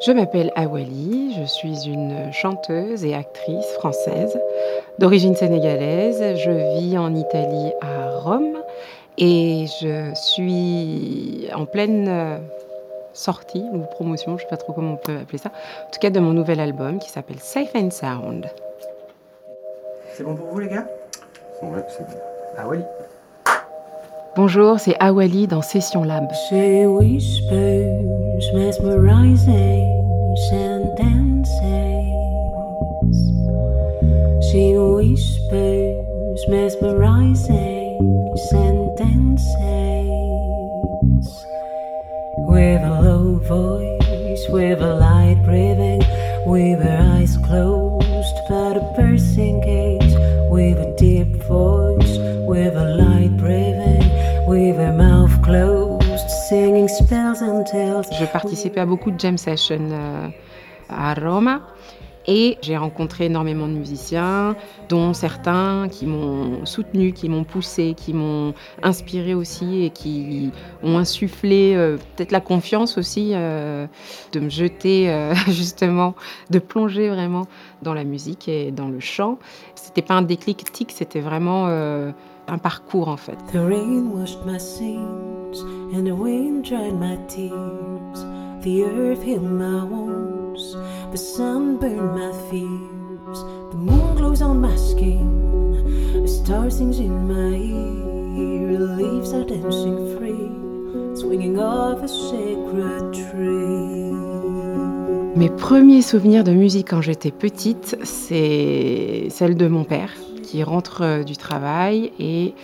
Je m'appelle Awali, je suis une chanteuse et actrice française d'origine sénégalaise. Je vis en Italie à Rome et je suis en pleine euh, sortie ou promotion, je ne sais pas trop comment on peut appeler ça, en tout cas de mon nouvel album qui s'appelle Safe and Sound. C'est bon pour vous les gars? Ouais, c'est bon. Awali. Bonjour, c'est Awali dans Session Lab. She whispers, mesmerizing sentences. She whispers, mesmerizing sentences. With a low voice, with a light breathing, with her eyes closed, but a piercing gaze, participais à beaucoup de jam sessions euh, à Roma et j'ai rencontré énormément de musiciens, dont certains qui m'ont soutenu, qui m'ont poussé, qui m'ont inspiré aussi et qui ont insufflé euh, peut-être la confiance aussi euh, de me jeter justement, de plonger vraiment dans la musique et dans le chant. C'était pas un déclic tic, c'était vraiment un parcours en fait. The rain washed my sins, and the wind dried my tears. The earth healed my wounds, the sun burned my fears. The moon glows on my skin, a star sings in my ear. The leaves are dancing free, swinging off a sacred tree. Mes premiers souvenirs de musique quand j'étais petite, c'est celle de mon père qui rentre euh, du travail et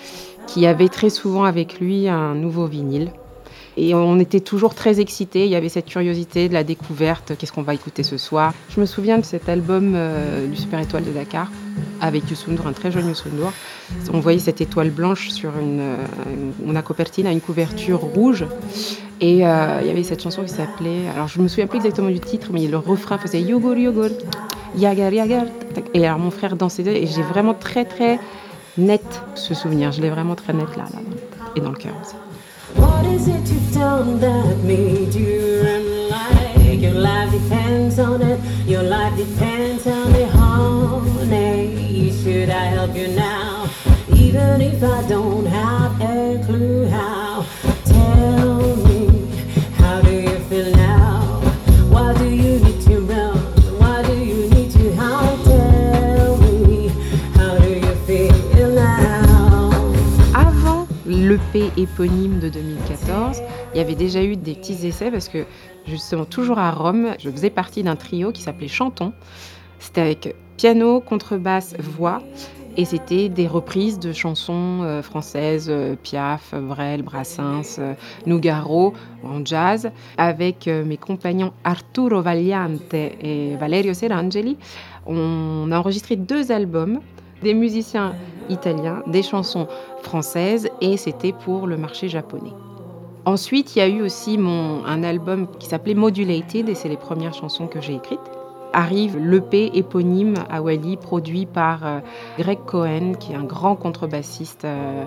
qui avait très souvent avec lui un nouveau vinyle. Et on était toujours très excités, il y avait cette curiosité de la découverte, qu'est-ce qu'on va écouter ce soir? Je me souviens de cet album euh, du Super Étoile de Dakar avec Youssou N'Dour, un très jeune Youssou N'Dour. On voyait cette étoile blanche sur une, euh, une, una copertina, une couverture rouge. Et il y avait cette chanson qui s'appelait, alors je me souviens plus exactement du titre, mais le refrain faisait Yogur Yogur, Yagar Yagar. Et alors mon frère dansait et j'ai vraiment très très net ce souvenir, je l'ai vraiment très net là, là, et dans le cœur aussi. What is it you've done that made you run like your life depends on it? Your life depends on it, honey. Should I help you now? Even if I don't éponyme de 2014, il y avait déjà eu des petits essais parce que justement toujours à Rome, je faisais partie d'un trio qui s'appelait Chantons. C'était avec piano, contrebasse, voix et c'était des reprises de chansons euh, françaises, euh, Piaf, Brel, Brassens, euh, Nougaro en jazz, avec mes compagnons Arturo Vagliante et Valerio Serangeli. On a enregistré deux albums, des musiciens italiens, des chansons françaises, et c'était pour le marché japonais. Ensuite, il y a eu aussi mon, un album qui s'appelait Modulated, et c'est les premières chansons que j'ai écrites arrive l'EP éponyme à Wally, produit par euh, Greg Cohen, qui est un grand contrebassiste. euh,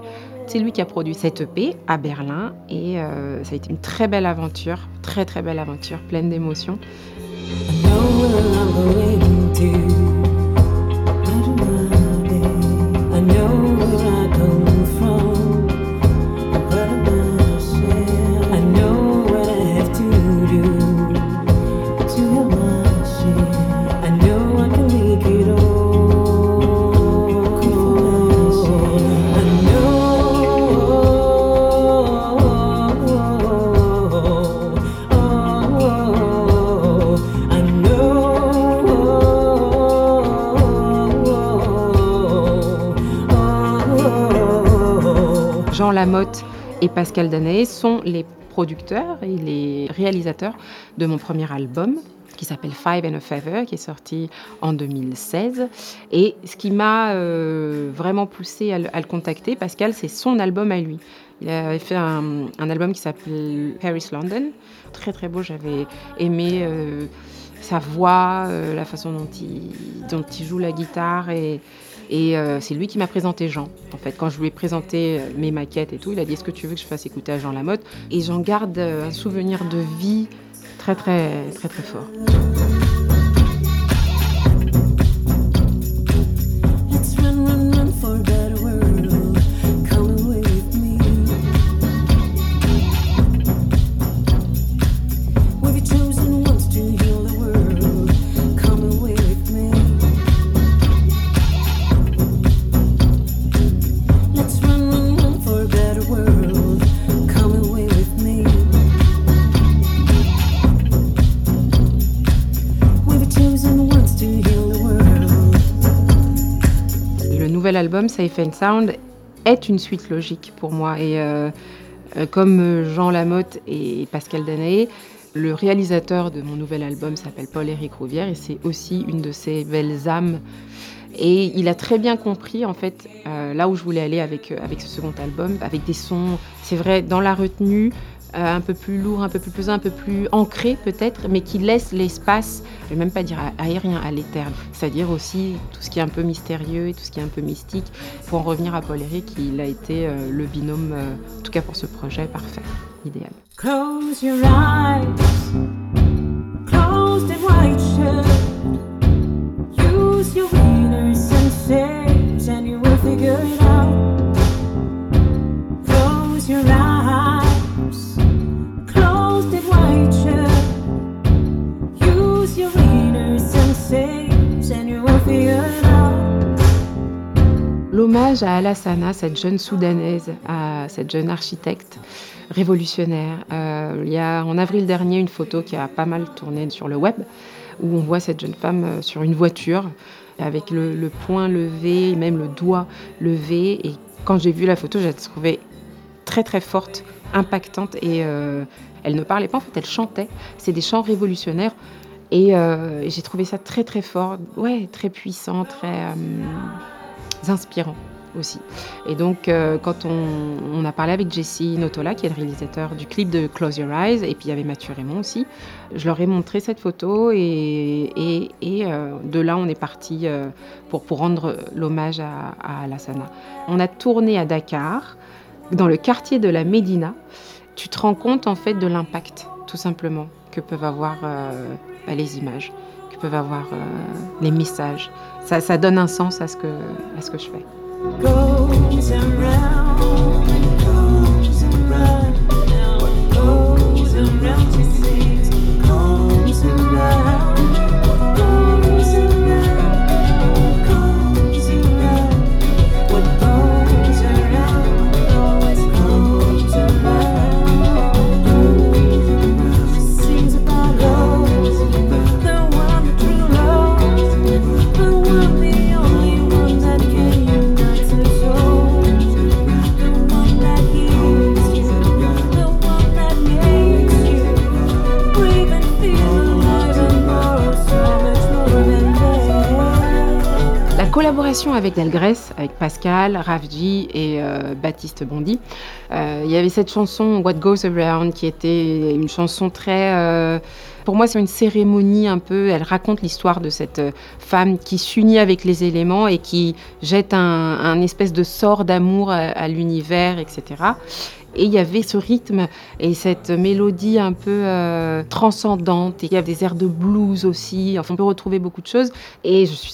c'est lui qui a produit cette EP à Berlin et euh, ça a été une très belle aventure, très très belle aventure, pleine d'émotions. Jean Lamotte et Pascal Danaé sont les producteurs et les réalisateurs de mon premier album qui s'appelle Five and a Feather, qui est sorti en 2016. Et ce qui m'a euh, vraiment poussé à le, contacter, Pascal, c'est son album à lui. Il avait fait un, un album qui s'appelle Paris London, très très beau. J'avais aimé euh, sa voix, euh, la façon dont il, dont il joue la guitare et, et euh, c'est lui qui m'a présenté Jean. En fait, quand je lui ai présenté euh, mes maquettes et tout, il a dit Est-ce que tu veux que je fasse écouter à Jean Lamotte? Et j'en garde euh, un souvenir de vie très très très très fort. Album Safe and Sound est une suite logique pour moi et euh, euh, comme euh, Jean Lamotte et Pascal Danaé, le réalisateur de mon nouvel album s'appelle Paul-Éric Rouvière et c'est aussi une de ses belles âmes. Et il a très bien compris en fait là où je voulais aller avec, avec ce second album, avec des sons, c'est vrai, dans la retenue, un peu plus lourd, un peu plus pesant, un peu plus ancré peut-être, mais qui laisse l'espace, je vais même pas dire aérien, à l'éterne. C'est-à-dire aussi tout ce qui est un peu mystérieux et tout ce qui est un peu mystique. Pour en revenir à Paul Eric, il a été euh, le binôme, euh, en tout cas pour ce projet, parfait, idéal. Close your eyes, L'hommage à Alassana, cette jeune soudanaise, à cette jeune architecte révolutionnaire. Euh, il y a en avril dernier une photo qui a pas mal tourné sur le web où on voit cette jeune femme euh, sur une voiture avec le, poing levé, même le doigt levé. Et quand j'ai vu la photo, j'ai trouvé très très forte, impactante et euh, elle ne parlait pas en fait, elle chantait. C'est des chants révolutionnaires et, et j'ai trouvé ça très très fort, ouais, très puissant, très euh, inspirant aussi. Et donc, euh, quand on, a parlé avec Jesse Notola, qui est le réalisateur du clip de Close Your Eyes, et puis il y avait Mathieu Raymond aussi, je leur ai montré cette photo et, euh, de là, on est parti euh, pour, rendre l'hommage à, à Alassana. On a tourné à Dakar, dans le quartier de la Médina. Tu te rends compte en fait de l'impact, tout simplement, que peuvent avoir les images, peuvent avoir euh, les messages. Ça, ça donne un sens à ce que, à ce que je fais. Collaboration avec Delgrès, avec Pascal, Rafji et euh, Baptiste Bondy, euh, il y avait cette chanson What Goes Around qui était une chanson très... euh, pour moi, c'est une cérémonie un peu. Elle raconte l'histoire de cette femme qui s'unit avec les éléments et qui jette un, espèce de sort d'amour à, l'univers, etc. Et il y avait ce rythme et cette mélodie un peu transcendante. Et il y a des airs de blues aussi. Enfin, on peut retrouver beaucoup de choses. Et je suis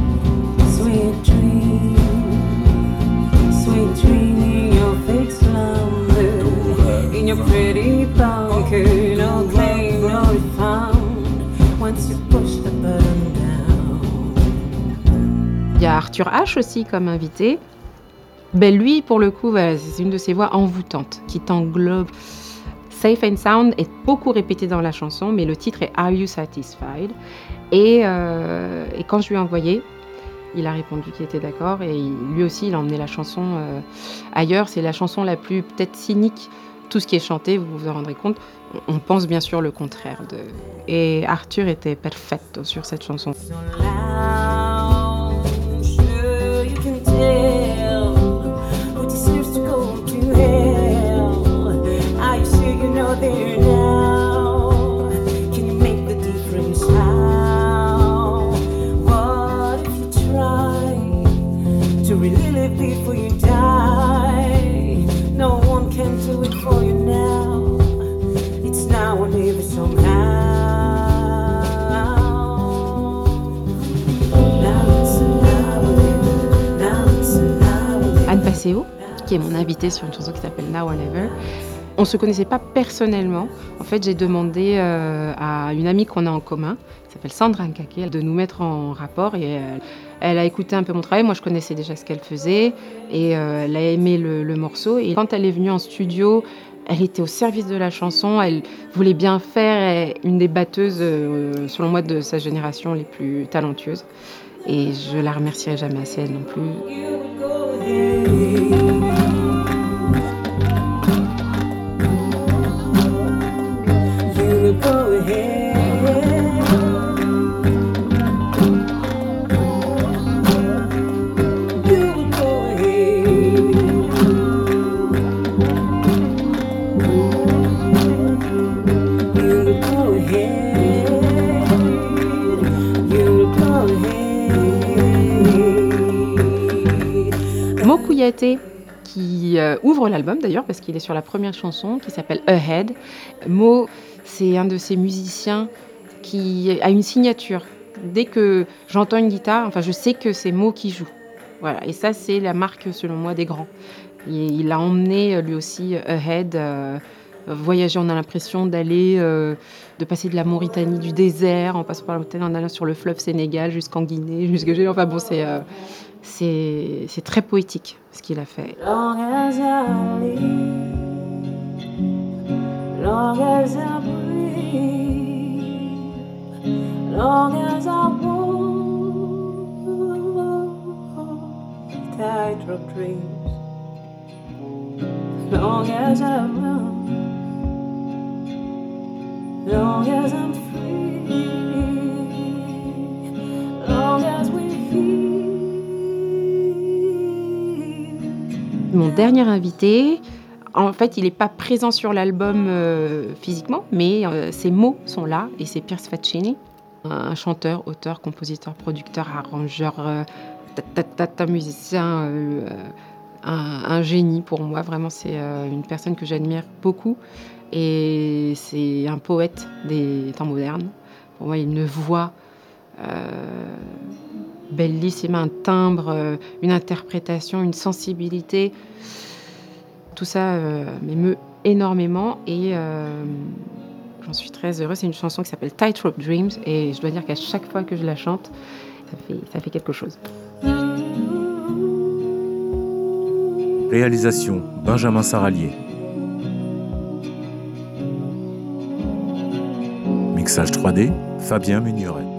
Arthur H aussi comme invité. Ben lui, pour le coup, c'est une de ses voix envoûtantes qui t'englobe. Safe and Sound est beaucoup répété dans la chanson, mais le titre est Are You Satisfied? Et, euh, quand je lui ai envoyé, il a répondu qu'il était d'accord et lui aussi, il a emmené la chanson euh, ailleurs. C'est la chanson la plus peut-être cynique. Tout ce qui est chanté, vous vous en rendrez compte. On pense bien sûr le contraire. Et Arthur était perfecto sur cette chanson. So invité sur une chanson qui s'appelle Now or Never. On ne se connaissait pas personnellement. En fait, j'ai demandé euh, à une amie qu'on a en commun, qui s'appelle Sandra Nkake, de nous mettre en rapport. Et euh, elle a écouté un peu mon travail. Moi, je connaissais déjà ce qu'elle faisait. Et euh, elle a aimé le, morceau. Et quand elle est venue en studio, elle était au service de la chanson. Elle voulait bien faire. Est une des batteuses, selon moi, de sa génération les plus talentueuses. Et je la remercierai jamais assez, elle non plus. Ahead. Mo Kouyaté, qui euh, ouvre l'album d'ailleurs, parce qu'il est sur la première chanson qui s'appelle Ahead. Mo, c'est un de ces musiciens qui a une signature. Dès que j'entends une guitare, enfin, je sais que c'est Mo qui joue. Voilà, et ça, c'est la marque, selon moi, des grands. Il, il a emmené euh, lui aussi euh, Ahead. Voyager, on a l'impression d'aller, euh, de passer de la Mauritanie, du désert, en passant par l'hôtel, en allant sur le fleuve Sénégal jusqu'en Guinée, jusque Enfin bon, c'est euh, c'est c'est très poétique ce qu'il a fait. Long as I long as long as Mon dernier invité, en fait, il n'est pas présent sur l'album euh, physiquement, mais euh, ses mots sont là, et c'est Pierce Faccini, un chanteur, auteur, compositeur, producteur, arrangeur, euh, musicien, un, génie pour moi. Vraiment, c'est une personne que j'admire beaucoup, et c'est un poète des temps modernes. Pour moi, il a une voix euh, bellissime, un timbre, euh, une interprétation, une sensibilité. Tout ça euh, m'émeut énormément et euh, j'en suis très heureuse. C'est une chanson qui s'appelle Tightrope Dreams et je dois dire qu'à chaque fois que je la chante, ça fait, ça fait quelque chose. Réalisation Benjamin Saralier. Mixage 3D Fabien Muniret.